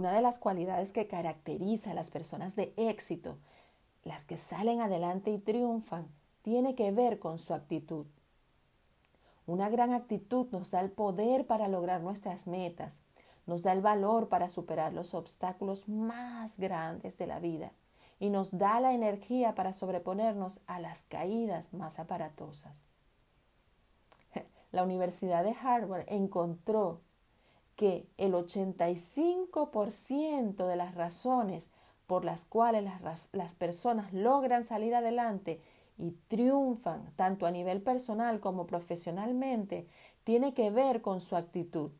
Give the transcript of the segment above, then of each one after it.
Una de las cualidades que caracteriza a las personas de éxito, las que salen adelante y triunfan, tiene que ver con su actitud. Una gran actitud nos da el poder para lograr nuestras metas, nos da el valor para superar los obstáculos más grandes de la vida y nos da la energía para sobreponernos a las caídas más aparatosas. La Universidad de Harvard encontró que el 85% de las razones por las cuales las, las, personas logran salir adelante y triunfan tanto a nivel personal como profesionalmente tiene que ver con su actitud.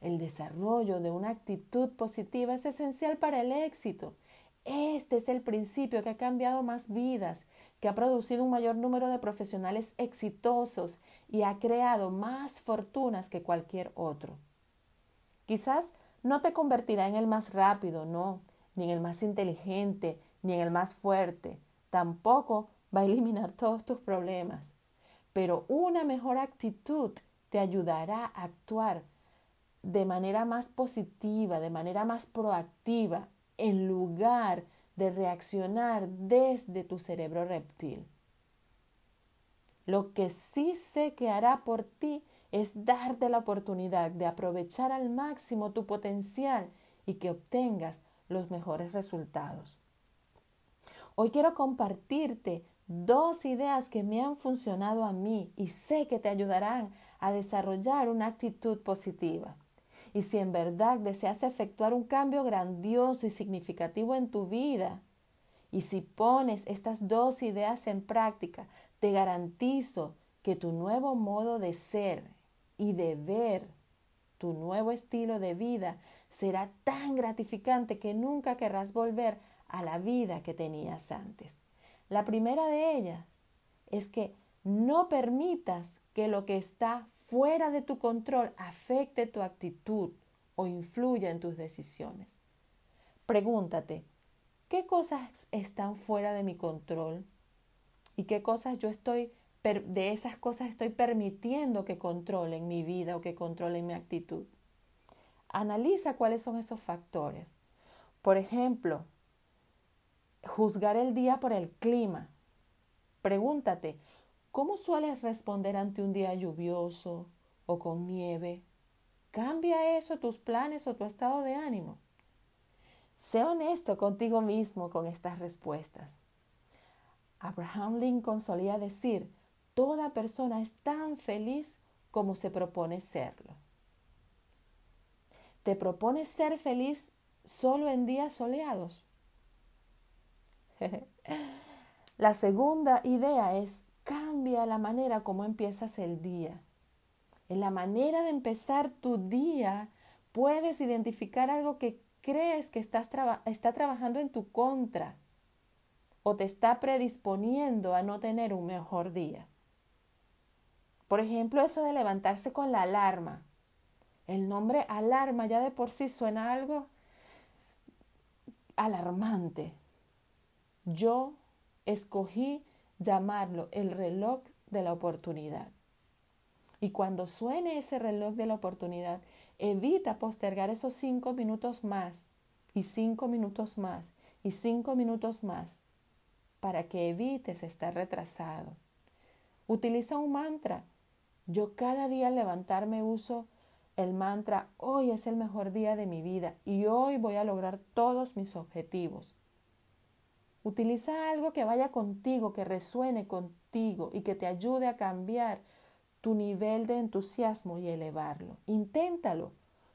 El desarrollo de una actitud positiva es esencial para el éxito. Este es el principio que ha cambiado más vidas, que ha producido un mayor número de profesionales exitosos y ha creado más fortunas que cualquier otro. Quizás no te convertirá en el más rápido, no, ni en el más inteligente, ni en el más fuerte. Tampoco va a eliminar todos tus problemas. Pero una mejor actitud te ayudará a actuar de manera más positiva, de manera más proactiva, en lugar de reaccionar desde tu cerebro reptil. Lo que sí sé que hará por ti es darte la oportunidad de aprovechar al máximo tu potencial y que obtengas los mejores resultados. Hoy quiero compartirte dos ideas que me han funcionado a mí y sé que te ayudarán a desarrollar una actitud positiva. Y si en verdad deseas efectuar un cambio grandioso y significativo en tu vida, y si pones estas dos ideas en práctica, te garantizo que tu nuevo modo de ser y de ver tu nuevo estilo de vida será tan gratificante que nunca querrás volver a la vida que tenías antes. La primera de ellas es que no permitas que lo que está fuera de tu control afecte tu actitud o influya en tus decisiones. Pregúntate, ¿qué cosas están fuera de mi control? ¿Y qué cosas yo estoy de esas cosas estoy permitiendo que controlen mi vida o que controlen mi actitud. Analiza cuáles son esos factores. Por ejemplo, juzgar el día por el clima. Pregúntate, ¿cómo sueles responder ante un día lluvioso o con nieve? ¿Cambia eso tus planes o tu estado de ánimo? Sé honesto contigo mismo con estas respuestas. Abraham Lincoln solía decir, Toda persona es tan feliz como se propone serlo. ¿Te propones ser feliz solo en días soleados? la segunda idea es cambia la manera como empiezas el día. En la manera de empezar tu día puedes identificar algo que crees que está trabajando en tu contra o te está predisponiendo a no tener un mejor día. Por ejemplo, eso de levantarse con la alarma. El nombre alarma ya de por sí suena algo alarmante. Yo escogí llamarlo el reloj de la oportunidad. Y cuando suene ese reloj de la oportunidad, evita postergar esos cinco minutos más y cinco minutos más y cinco minutos más para que evites estar retrasado. Utiliza un mantra yo cada día al levantarme uso el mantra, hoy es el mejor día de mi vida y hoy voy a lograr todos mis objetivos. Utiliza algo que vaya contigo, que resuene contigo y que te ayude a cambiar tu nivel de entusiasmo y elevarlo. Inténtalo.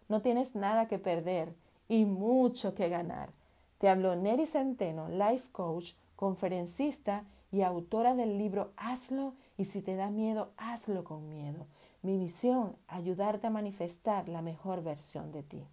No tienes nada que perder y mucho que ganar. Te habló Neri Centeno, life coach, conferencista y autora del libro Hazlo y si te da miedo, hazlo con miedo. Mi misión, ayudarte a manifestar la mejor versión de ti.